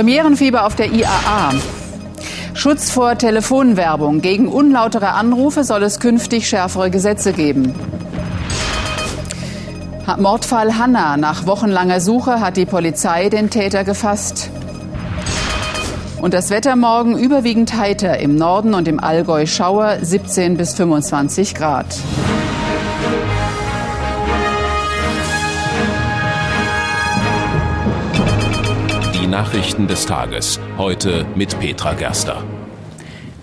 Premierenfieber auf der IAA. Schutz vor Telefonwerbung. Gegen unlautere Anrufe soll es künftig schärfere Gesetze geben. Mordfall Hanna. Nach wochenlanger Suche hat die Polizei den Täter gefasst. Und das Wetter morgen überwiegend heiter. Im Norden und im Allgäu Schauer 17 bis 25 Grad. Nachrichten des Tages. Heute mit Petra Gerster.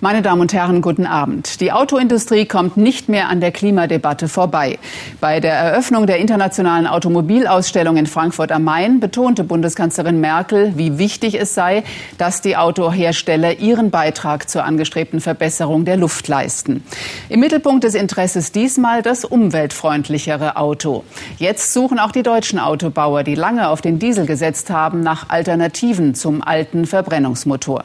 Meine Damen und Herren, guten Abend. Die Autoindustrie kommt nicht mehr an der Klimadebatte vorbei. Bei der Eröffnung der internationalen Automobilausstellung in Frankfurt am Main betonte Bundeskanzlerin Merkel, wie wichtig es sei, dass die Autohersteller ihren Beitrag zur angestrebten Verbesserung der Luft leisten. Im Mittelpunkt des Interesses diesmal das umweltfreundlichere Auto. Jetzt suchen auch die deutschen Autobauer, die lange auf den Diesel gesetzt haben, nach Alternativen zum alten Verbrennungsmotor.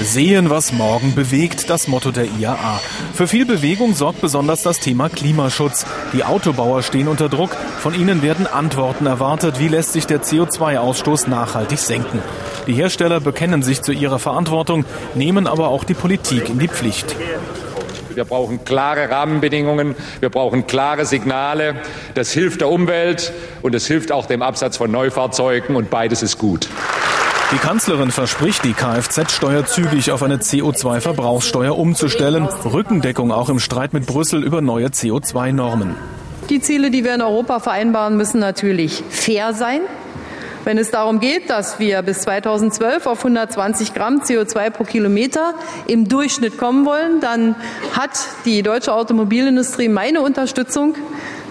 Sehen, was morgen bewegt, das Motto der IAA. Für viel Bewegung sorgt besonders das Thema Klimaschutz. Die Autobauer stehen unter Druck. Von ihnen werden Antworten erwartet. Wie lässt sich der CO2-Ausstoß nachhaltig senken? Die Hersteller bekennen sich zu ihrer Verantwortung, nehmen aber auch die Politik in die Pflicht. Wir brauchen klare Rahmenbedingungen, wir brauchen klare Signale. Das hilft der Umwelt und es hilft auch dem Absatz von Neufahrzeugen und beides ist gut. Die Kanzlerin verspricht, die Kfz-Steuer zügig auf eine CO2-Verbrauchssteuer umzustellen. Rückendeckung auch im Streit mit Brüssel über neue CO2-Normen. Die Ziele, die wir in Europa vereinbaren, müssen natürlich fair sein. Wenn es darum geht, dass wir bis 2012 auf 120 Gramm CO2 pro Kilometer im Durchschnitt kommen wollen, dann hat die deutsche Automobilindustrie meine Unterstützung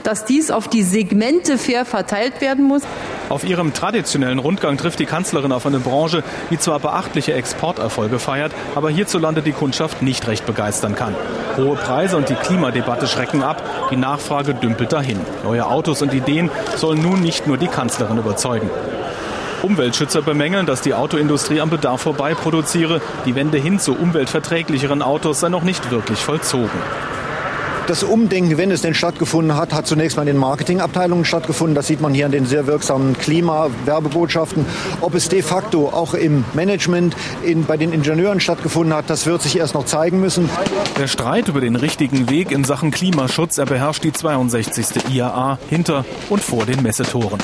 dass dies auf die Segmente fair verteilt werden muss. Auf ihrem traditionellen Rundgang trifft die Kanzlerin auf eine Branche, die zwar beachtliche Exporterfolge feiert, aber hierzulande die Kundschaft nicht recht begeistern kann. Hohe Preise und die Klimadebatte schrecken ab, die Nachfrage dümpelt dahin. Neue Autos und Ideen sollen nun nicht nur die Kanzlerin überzeugen. Umweltschützer bemängeln, dass die Autoindustrie am Bedarf vorbei produziere. Die Wende hin zu umweltverträglicheren Autos sei noch nicht wirklich vollzogen. Das Umdenken, wenn es denn stattgefunden hat, hat zunächst mal in den Marketingabteilungen stattgefunden. Das sieht man hier an den sehr wirksamen Klimawerbebotschaften. Ob es de facto auch im Management, in, bei den Ingenieuren stattgefunden hat, das wird sich erst noch zeigen müssen. Der Streit über den richtigen Weg in Sachen Klimaschutz, er beherrscht die 62. IAA hinter und vor den Messetoren.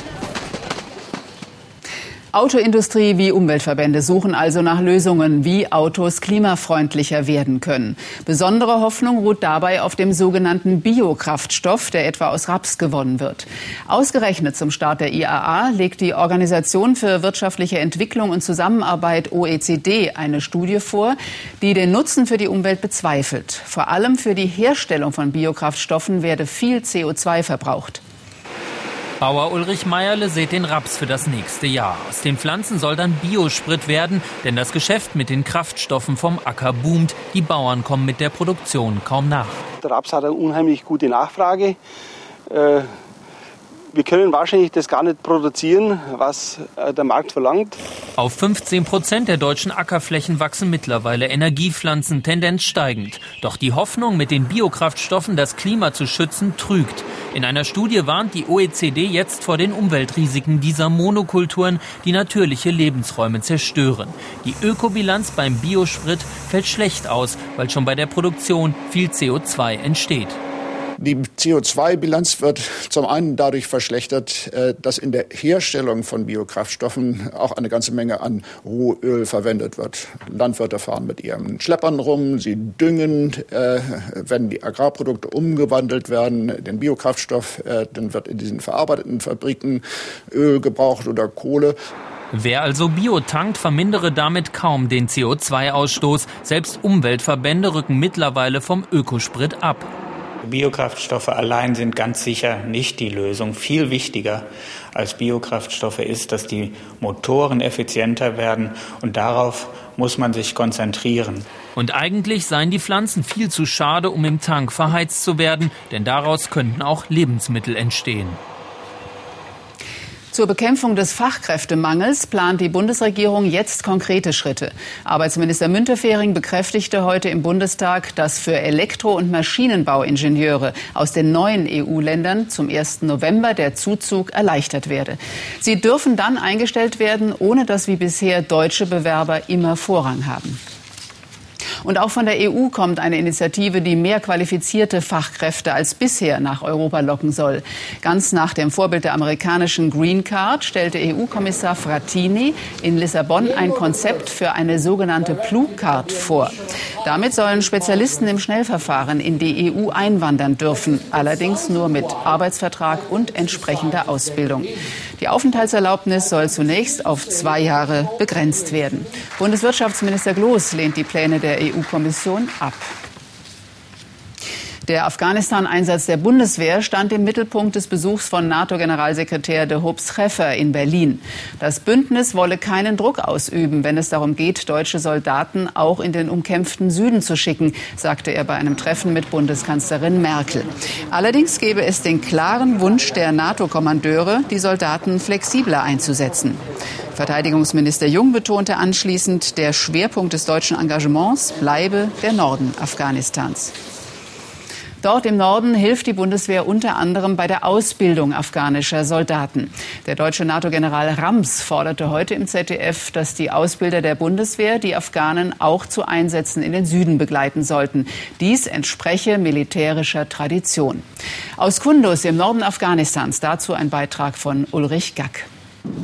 Autoindustrie wie Umweltverbände suchen also nach Lösungen, wie Autos klimafreundlicher werden können. Besondere Hoffnung ruht dabei auf dem sogenannten Biokraftstoff, der etwa aus Raps gewonnen wird. Ausgerechnet zum Start der IAA legt die Organisation für wirtschaftliche Entwicklung und Zusammenarbeit OECD eine Studie vor, die den Nutzen für die Umwelt bezweifelt. Vor allem für die Herstellung von Biokraftstoffen werde viel CO2 verbraucht. Bauer Ulrich Meierle sät den Raps für das nächste Jahr. Aus den Pflanzen soll dann Biosprit werden, denn das Geschäft mit den Kraftstoffen vom Acker boomt. Die Bauern kommen mit der Produktion kaum nach. Der Raps hat eine unheimlich gute Nachfrage. Äh, wir können wahrscheinlich das gar nicht produzieren, was äh, der Markt verlangt. Auf 15 Prozent der deutschen Ackerflächen wachsen mittlerweile Energiepflanzen, Tendenz steigend. Doch die Hoffnung, mit den Biokraftstoffen das Klima zu schützen, trügt. In einer Studie warnt die OECD jetzt vor den Umweltrisiken dieser Monokulturen, die natürliche Lebensräume zerstören. Die Ökobilanz beim Biosprit fällt schlecht aus, weil schon bei der Produktion viel CO2 entsteht. Die CO2-Bilanz wird zum einen dadurch verschlechtert, äh, dass in der Herstellung von Biokraftstoffen auch eine ganze Menge an Rohöl verwendet wird. Landwirte fahren mit ihren Schleppern rum, sie düngen, äh, wenn die Agrarprodukte umgewandelt werden, den Biokraftstoff, äh, dann wird in diesen verarbeiteten Fabriken Öl gebraucht oder Kohle. Wer also Bio tankt, vermindere damit kaum den CO2-Ausstoß. Selbst Umweltverbände rücken mittlerweile vom Ökosprit ab. Biokraftstoffe allein sind ganz sicher nicht die Lösung. Viel wichtiger als Biokraftstoffe ist, dass die Motoren effizienter werden und darauf muss man sich konzentrieren. Und eigentlich seien die Pflanzen viel zu schade, um im Tank verheizt zu werden, denn daraus könnten auch Lebensmittel entstehen. Zur Bekämpfung des Fachkräftemangels plant die Bundesregierung jetzt konkrete Schritte. Arbeitsminister Müntefering bekräftigte heute im Bundestag, dass für Elektro- und Maschinenbauingenieure aus den neuen EU-Ländern zum 1. November der Zuzug erleichtert werde. Sie dürfen dann eingestellt werden, ohne dass wie bisher deutsche Bewerber immer Vorrang haben. Und auch von der EU kommt eine Initiative, die mehr qualifizierte Fachkräfte als bisher nach Europa locken soll. Ganz nach dem Vorbild der amerikanischen Green Card stellte EU-Kommissar Frattini in Lissabon ein Konzept für eine sogenannte Blue Card vor. Damit sollen Spezialisten im Schnellverfahren in die EU einwandern dürfen, allerdings nur mit Arbeitsvertrag und entsprechender Ausbildung. Die Aufenthaltserlaubnis soll zunächst auf zwei Jahre begrenzt werden. Bundeswirtschaftsminister Gloß lehnt die Pläne der EU-Kommission ab. Der Afghanistan-Einsatz der Bundeswehr stand im Mittelpunkt des Besuchs von NATO-Generalsekretär de Hoop Scheffer in Berlin. Das Bündnis wolle keinen Druck ausüben, wenn es darum geht, deutsche Soldaten auch in den umkämpften Süden zu schicken, sagte er bei einem Treffen mit Bundeskanzlerin Merkel. Allerdings gebe es den klaren Wunsch der NATO-Kommandeure, die Soldaten flexibler einzusetzen. Verteidigungsminister Jung betonte anschließend, der Schwerpunkt des deutschen Engagements bleibe der Norden Afghanistans. Dort im Norden hilft die Bundeswehr unter anderem bei der Ausbildung afghanischer Soldaten. Der deutsche NATO-General Rams forderte heute im ZDF, dass die Ausbilder der Bundeswehr die Afghanen auch zu Einsätzen in den Süden begleiten sollten. Dies entspreche militärischer Tradition. Aus Kundus im Norden Afghanistans dazu ein Beitrag von Ulrich Gack.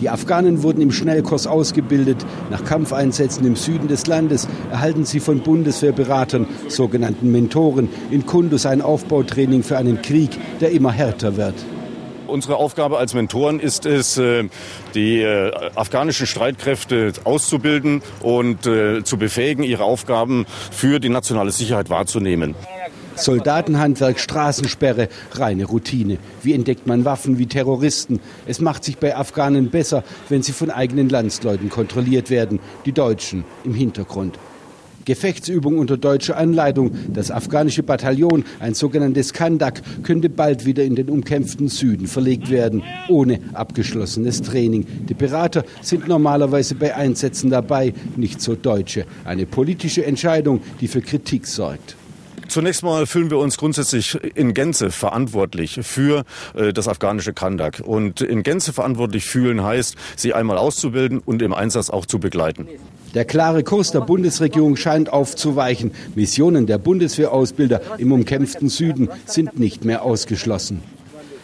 Die Afghanen wurden im Schnellkurs ausgebildet. Nach Kampfeinsätzen im Süden des Landes erhalten sie von Bundeswehrberatern, sogenannten Mentoren, in Kundus ein Aufbautraining für einen Krieg, der immer härter wird. Unsere Aufgabe als Mentoren ist es, äh, die äh, afghanischen Streitkräfte auszubilden und äh, zu befähigen, ihre Aufgaben für die nationale Sicherheit wahrzunehmen. Soldatenhandwerk, Straßensperre, reine Routine. Wie entdeckt man Waffen wie Terroristen? Es macht sich bei Afghanen besser, wenn sie von eigenen Landsleuten kontrolliert werden, die Deutschen im Hintergrund. Gefechtsübung unter deutscher Anleitung. Das afghanische Bataillon, ein sogenanntes Kandak, könnte bald wieder in den umkämpften Süden verlegt werden, ohne abgeschlossenes Training. Die Berater sind normalerweise bei Einsätzen dabei, nicht so Deutsche. Eine politische Entscheidung, die für Kritik sorgt. Zunächst mal fühlen wir uns grundsätzlich in Gänze verantwortlich für äh, das afghanische Kandak. Und in Gänze verantwortlich fühlen heißt, sie einmal auszubilden und im Einsatz auch zu begleiten. Der klare Kurs der Bundesregierung scheint aufzuweichen. Missionen der Bundeswehrausbilder im umkämpften Süden sind nicht mehr ausgeschlossen.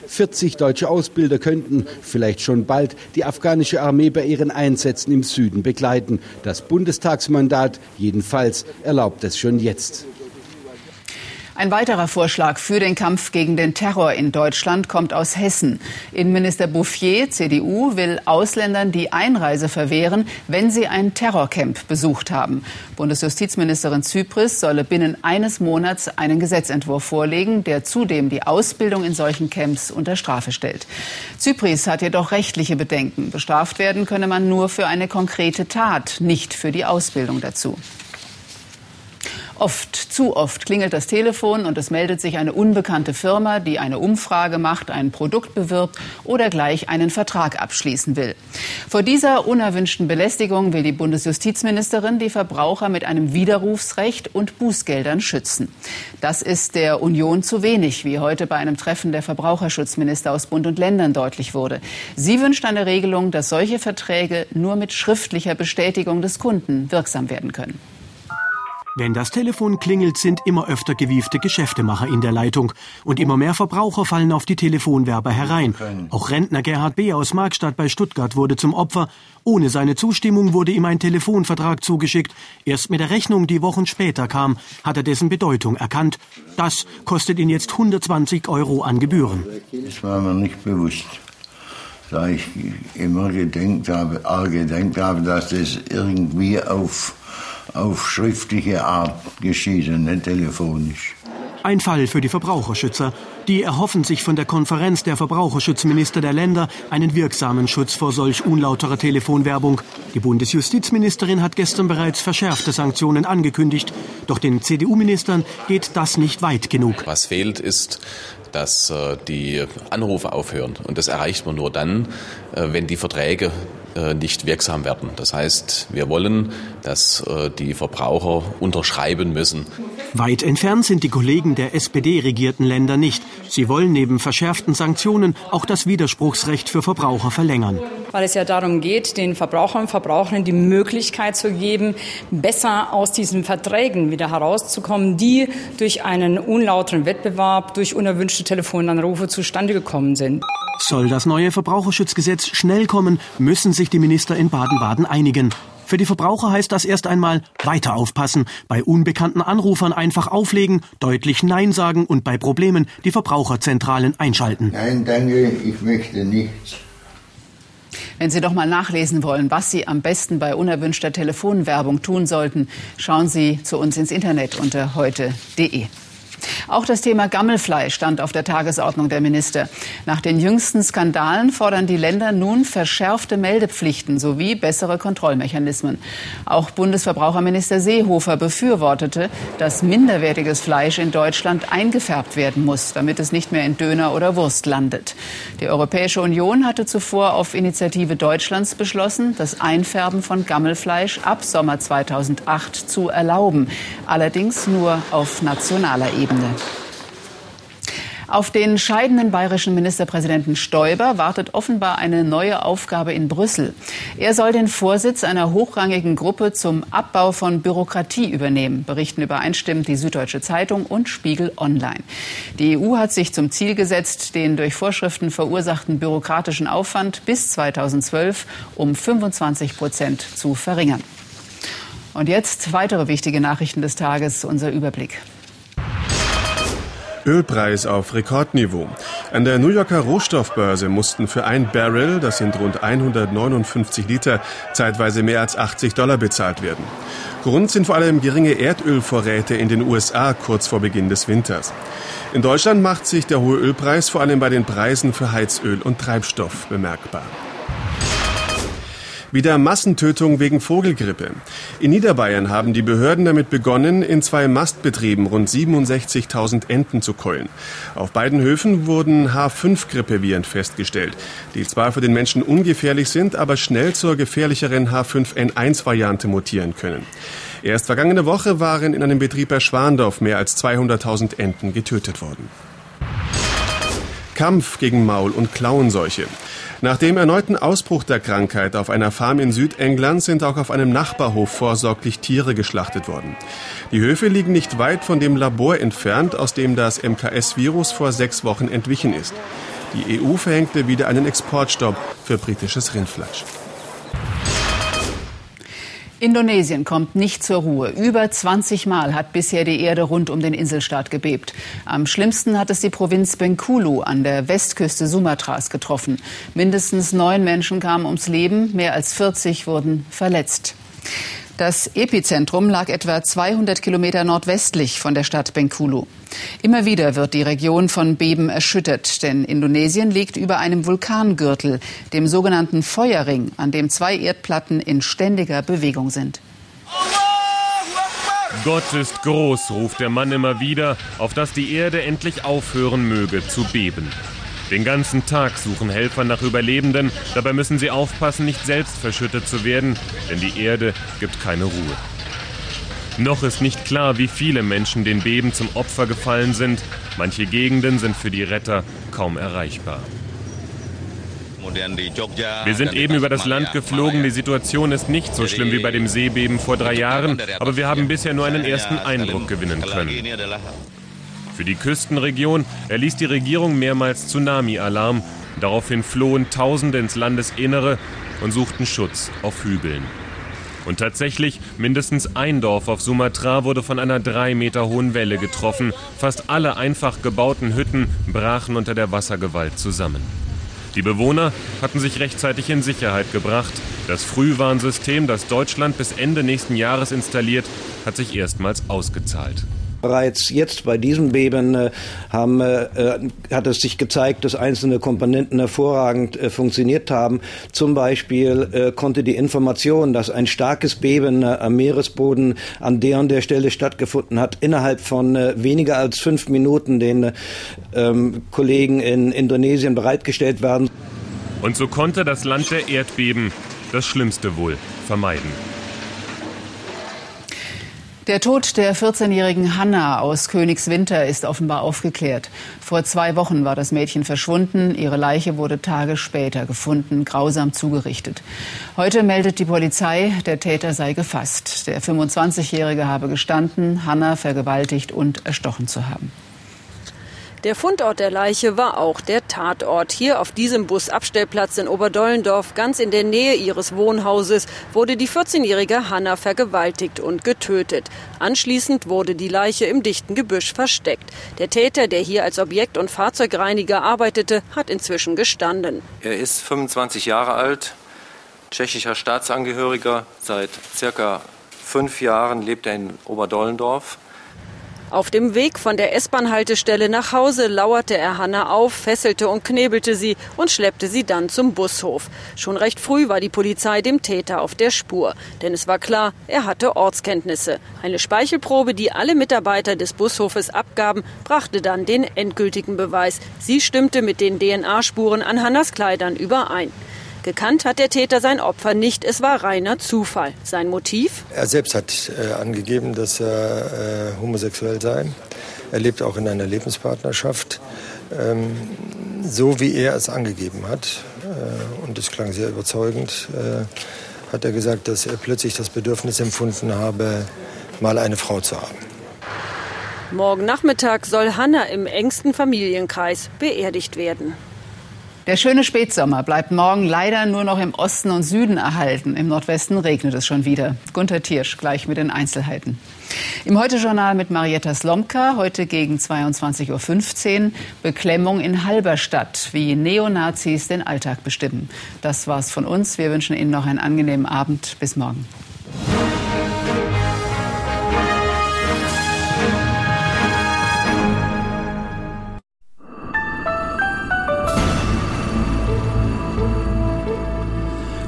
40 deutsche Ausbilder könnten vielleicht schon bald die afghanische Armee bei ihren Einsätzen im Süden begleiten. Das Bundestagsmandat jedenfalls erlaubt es schon jetzt. Ein weiterer Vorschlag für den Kampf gegen den Terror in Deutschland kommt aus Hessen. Innenminister Bouffier, CDU, will Ausländern die Einreise verwehren, wenn sie ein Terrorcamp besucht haben. Bundesjustizministerin Zypris solle binnen eines Monats einen Gesetzentwurf vorlegen, der zudem die Ausbildung in solchen Camps unter Strafe stellt. Zypris hat jedoch rechtliche Bedenken. Bestraft werden könne man nur für eine konkrete Tat, nicht für die Ausbildung dazu. Oft, zu oft klingelt das Telefon und es meldet sich eine unbekannte Firma, die eine Umfrage macht, ein Produkt bewirbt oder gleich einen Vertrag abschließen will. Vor dieser unerwünschten Belästigung will die Bundesjustizministerin die Verbraucher mit einem Widerrufsrecht und Bußgeldern schützen. Das ist der Union zu wenig, wie heute bei einem Treffen der Verbraucherschutzminister aus Bund und Ländern deutlich wurde. Sie wünscht eine Regelung, dass solche Verträge nur mit schriftlicher Bestätigung des Kunden wirksam werden können. Wenn das Telefon klingelt, sind immer öfter gewiefte Geschäftemacher in der Leitung. Und immer mehr Verbraucher fallen auf die Telefonwerber herein. Auch Rentner Gerhard B. aus Markstadt bei Stuttgart wurde zum Opfer. Ohne seine Zustimmung wurde ihm ein Telefonvertrag zugeschickt. Erst mit der Rechnung, die Wochen später kam, hat er dessen Bedeutung erkannt. Das kostet ihn jetzt 120 Euro an Gebühren. Das war mir nicht bewusst da ich immer gedenkt habe, gedenkt habe, dass das irgendwie auf auf schriftliche Art geschieht und nicht telefonisch. Ein Fall für die Verbraucherschützer. Die erhoffen sich von der Konferenz der Verbraucherschutzminister der Länder einen wirksamen Schutz vor solch unlauterer Telefonwerbung. Die Bundesjustizministerin hat gestern bereits verschärfte Sanktionen angekündigt. Doch den CDU-Ministern geht das nicht weit genug. Was fehlt, ist dass äh, die Anrufe aufhören. Und das erreicht man nur dann, äh, wenn die Verträge nicht wirksam werden. Das heißt, wir wollen, dass äh, die Verbraucher unterschreiben müssen. Weit entfernt sind die Kollegen der SPD-regierten Länder nicht. Sie wollen neben verschärften Sanktionen auch das Widerspruchsrecht für Verbraucher verlängern. Weil es ja darum geht, den Verbrauchern und Verbraucherinnen die Möglichkeit zu geben, besser aus diesen Verträgen wieder herauszukommen, die durch einen unlauteren Wettbewerb, durch unerwünschte Telefonanrufe zustande gekommen sind. Soll das neue Verbraucherschutzgesetz schnell kommen, müssen sich die Minister in Baden-Baden einigen. Für die Verbraucher heißt das erst einmal weiter aufpassen, bei unbekannten Anrufern einfach auflegen, deutlich Nein sagen und bei Problemen die Verbraucherzentralen einschalten. Nein, danke, ich möchte nichts. Wenn Sie doch mal nachlesen wollen, was Sie am besten bei unerwünschter Telefonwerbung tun sollten, schauen Sie zu uns ins Internet unter heute.de. Auch das Thema Gammelfleisch stand auf der Tagesordnung der Minister. Nach den jüngsten Skandalen fordern die Länder nun verschärfte Meldepflichten sowie bessere Kontrollmechanismen. Auch Bundesverbraucherminister Seehofer befürwortete, dass minderwertiges Fleisch in Deutschland eingefärbt werden muss, damit es nicht mehr in Döner oder Wurst landet. Die Europäische Union hatte zuvor auf Initiative Deutschlands beschlossen, das Einfärben von Gammelfleisch ab Sommer 2008 zu erlauben, allerdings nur auf nationaler Ebene. Auf den scheidenden bayerischen Ministerpräsidenten Stoiber wartet offenbar eine neue Aufgabe in Brüssel. Er soll den Vorsitz einer hochrangigen Gruppe zum Abbau von Bürokratie übernehmen, berichten übereinstimmend die Süddeutsche Zeitung und Spiegel Online. Die EU hat sich zum Ziel gesetzt, den durch Vorschriften verursachten bürokratischen Aufwand bis 2012 um 25 Prozent zu verringern. Und jetzt weitere wichtige Nachrichten des Tages, unser Überblick. Ölpreis auf Rekordniveau. An der New Yorker Rohstoffbörse mussten für ein Barrel, das sind rund 159 Liter, zeitweise mehr als 80 Dollar bezahlt werden. Grund sind vor allem geringe Erdölvorräte in den USA kurz vor Beginn des Winters. In Deutschland macht sich der hohe Ölpreis vor allem bei den Preisen für Heizöl und Treibstoff bemerkbar. Wieder Massentötung wegen Vogelgrippe. In Niederbayern haben die Behörden damit begonnen, in zwei Mastbetrieben rund 67.000 Enten zu keulen. Auf beiden Höfen wurden H5-Grippeviren festgestellt, die zwar für den Menschen ungefährlich sind, aber schnell zur gefährlicheren H5N1-Variante mutieren können. Erst vergangene Woche waren in einem Betrieb bei Schwandorf mehr als 200.000 Enten getötet worden. Kampf gegen Maul- und Klauenseuche. Nach dem erneuten Ausbruch der Krankheit auf einer Farm in Südengland sind auch auf einem Nachbarhof vorsorglich Tiere geschlachtet worden. Die Höfe liegen nicht weit von dem Labor entfernt, aus dem das MKS-Virus vor sechs Wochen entwichen ist. Die EU verhängte wieder einen Exportstopp für britisches Rindfleisch. Indonesien kommt nicht zur Ruhe. Über 20 Mal hat bisher die Erde rund um den Inselstaat gebebt. Am schlimmsten hat es die Provinz Bengkulu an der Westküste Sumatras getroffen. Mindestens neun Menschen kamen ums Leben, mehr als 40 wurden verletzt. Das Epizentrum lag etwa 200 Kilometer nordwestlich von der Stadt Bengkulu. Immer wieder wird die Region von Beben erschüttert, denn Indonesien liegt über einem Vulkangürtel, dem sogenannten Feuerring, an dem zwei Erdplatten in ständiger Bewegung sind. Gott ist groß, ruft der Mann immer wieder, auf dass die Erde endlich aufhören möge zu beben. Den ganzen Tag suchen Helfer nach Überlebenden. Dabei müssen sie aufpassen, nicht selbst verschüttet zu werden, denn die Erde gibt keine Ruhe. Noch ist nicht klar, wie viele Menschen den Beben zum Opfer gefallen sind. Manche Gegenden sind für die Retter kaum erreichbar. Wir sind eben über das Land geflogen. Die Situation ist nicht so schlimm wie bei dem Seebeben vor drei Jahren, aber wir haben bisher nur einen ersten Eindruck gewinnen können. Für die Küstenregion erließ die Regierung mehrmals Tsunami-Alarm. Daraufhin flohen Tausende ins Landesinnere und suchten Schutz auf Hügeln. Und tatsächlich, mindestens ein Dorf auf Sumatra wurde von einer drei Meter hohen Welle getroffen. Fast alle einfach gebauten Hütten brachen unter der Wassergewalt zusammen. Die Bewohner hatten sich rechtzeitig in Sicherheit gebracht. Das Frühwarnsystem, das Deutschland bis Ende nächsten Jahres installiert, hat sich erstmals ausgezahlt. Bereits jetzt bei diesem Beben äh, haben, äh, hat es sich gezeigt, dass einzelne Komponenten hervorragend äh, funktioniert haben. Zum Beispiel äh, konnte die Information, dass ein starkes Beben äh, am Meeresboden an der und der Stelle stattgefunden hat, innerhalb von äh, weniger als fünf Minuten den ähm, Kollegen in Indonesien bereitgestellt werden. Und so konnte das Land der Erdbeben das Schlimmste wohl vermeiden. Der Tod der 14-jährigen Hanna aus Königswinter ist offenbar aufgeklärt. Vor zwei Wochen war das Mädchen verschwunden. Ihre Leiche wurde Tage später gefunden, grausam zugerichtet. Heute meldet die Polizei, der Täter sei gefasst. Der 25-Jährige habe gestanden, Hanna vergewaltigt und erstochen zu haben. Der Fundort der Leiche war auch der Tatort. Hier auf diesem Busabstellplatz in Oberdollendorf, ganz in der Nähe ihres Wohnhauses, wurde die 14-jährige Hanna vergewaltigt und getötet. Anschließend wurde die Leiche im dichten Gebüsch versteckt. Der Täter, der hier als Objekt- und Fahrzeugreiniger arbeitete, hat inzwischen gestanden. Er ist 25 Jahre alt, tschechischer Staatsangehöriger. Seit circa fünf Jahren lebt er in Oberdollendorf. Auf dem Weg von der S-Bahn-Haltestelle nach Hause lauerte er Hanna auf, fesselte und knebelte sie und schleppte sie dann zum Bushof. Schon recht früh war die Polizei dem Täter auf der Spur, denn es war klar, er hatte Ortskenntnisse. Eine Speichelprobe, die alle Mitarbeiter des Bushofes abgaben, brachte dann den endgültigen Beweis. Sie stimmte mit den DNA-Spuren an Hannas Kleidern überein. Gekannt hat der Täter sein Opfer nicht, es war reiner Zufall. Sein Motiv? Er selbst hat äh, angegeben, dass er äh, homosexuell sei. Er lebt auch in einer Lebenspartnerschaft, ähm, so wie er es angegeben hat. Äh, und das klang sehr überzeugend. Äh, hat er gesagt, dass er plötzlich das Bedürfnis empfunden habe, mal eine Frau zu haben. Morgen Nachmittag soll Hanna im engsten Familienkreis beerdigt werden. Der schöne Spätsommer bleibt morgen leider nur noch im Osten und Süden erhalten. Im Nordwesten regnet es schon wieder. Gunter Tiersch gleich mit den Einzelheiten. Im Heute-Journal mit Marietta Slomka, heute gegen 22.15 Uhr. Beklemmung in Halberstadt, wie Neonazis den Alltag bestimmen. Das war's von uns. Wir wünschen Ihnen noch einen angenehmen Abend. Bis morgen.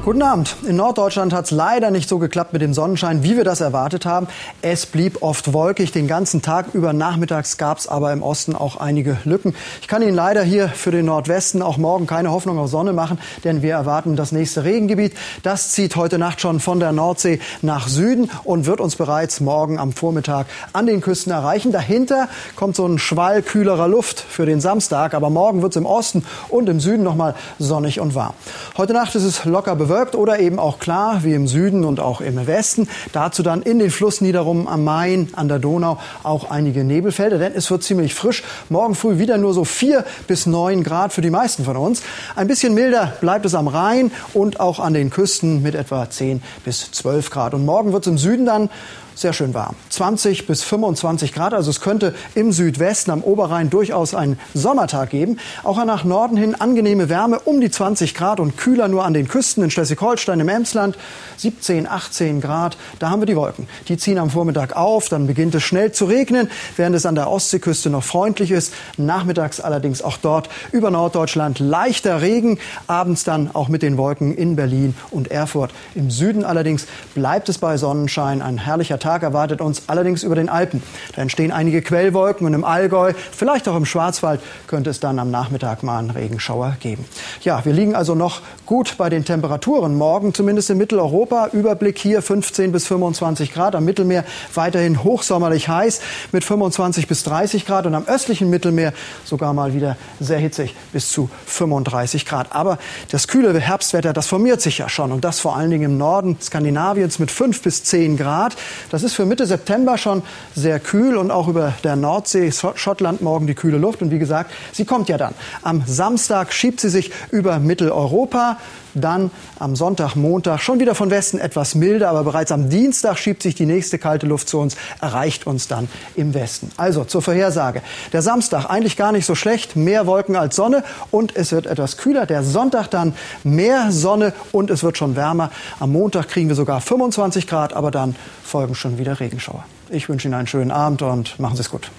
Guten Abend. In Norddeutschland hat es leider nicht so geklappt mit dem Sonnenschein, wie wir das erwartet haben. Es blieb oft wolkig den ganzen Tag über. Nachmittags gab es aber im Osten auch einige Lücken. Ich kann Ihnen leider hier für den Nordwesten auch morgen keine Hoffnung auf Sonne machen, denn wir erwarten das nächste Regengebiet. Das zieht heute Nacht schon von der Nordsee nach Süden und wird uns bereits morgen am Vormittag an den Küsten erreichen. Dahinter kommt so ein Schwall kühlerer Luft für den Samstag, aber morgen wird es im Osten und im Süden noch mal sonnig und warm. Heute Nacht ist es locker bewölkt bewölkt oder eben auch klar, wie im Süden und auch im Westen. Dazu dann in den Flussniederungen am Main, an der Donau auch einige Nebelfelder, denn es wird ziemlich frisch. Morgen früh wieder nur so vier bis neun Grad für die meisten von uns. Ein bisschen milder bleibt es am Rhein und auch an den Küsten mit etwa zehn bis zwölf Grad. Und morgen wird es im Süden dann sehr schön warm. 20 bis 25 Grad. Also es könnte im Südwesten am Oberrhein durchaus einen Sommertag geben. Auch nach Norden hin angenehme Wärme um die 20 Grad und kühler nur an den Küsten in Schleswig-Holstein, im Emsland 17, 18 Grad. Da haben wir die Wolken. Die ziehen am Vormittag auf, dann beginnt es schnell zu regnen, während es an der Ostseeküste noch freundlich ist. Nachmittags allerdings auch dort über Norddeutschland leichter Regen. Abends dann auch mit den Wolken in Berlin und Erfurt. Im Süden allerdings bleibt es bei Sonnenschein. Ein herrlicher Tag erwartet uns allerdings über den Alpen. Da entstehen einige Quellwolken und im Allgäu, vielleicht auch im Schwarzwald, könnte es dann am Nachmittag mal einen Regenschauer geben. Ja, wir liegen also noch gut bei den Temperaturen. Morgen zumindest in Mitteleuropa. Überblick hier 15 bis 25 Grad. Am Mittelmeer weiterhin hochsommerlich heiß mit 25 bis 30 Grad und am östlichen Mittelmeer sogar mal wieder sehr hitzig bis zu 35 Grad. Aber das kühle Herbstwetter, das formiert sich ja schon und das vor allen Dingen im Norden Skandinaviens mit 5 bis 10 Grad. Das ist für Mitte September schon sehr kühl und auch über der Nordsee, Schottland morgen die kühle Luft. Und wie gesagt, sie kommt ja dann. Am Samstag schiebt sie sich über Mitteleuropa Dann am Sonntag, Montag schon wieder von Westen etwas milder, aber bereits am Dienstag schiebt sich die nächste kalte Luft zu uns, erreicht uns dann im Westen. Also zur Vorhersage. Der Samstag eigentlich gar nicht so schlecht, mehr Wolken als Sonne und es wird etwas kühler. Der Sonntag dann mehr Sonne und es wird schon wärmer. Am Montag kriegen wir sogar 25 Grad, aber dann folgen schon wieder Regenschauer. Ich wünsche Ihnen einen schönen Abend und machen Sie es gut.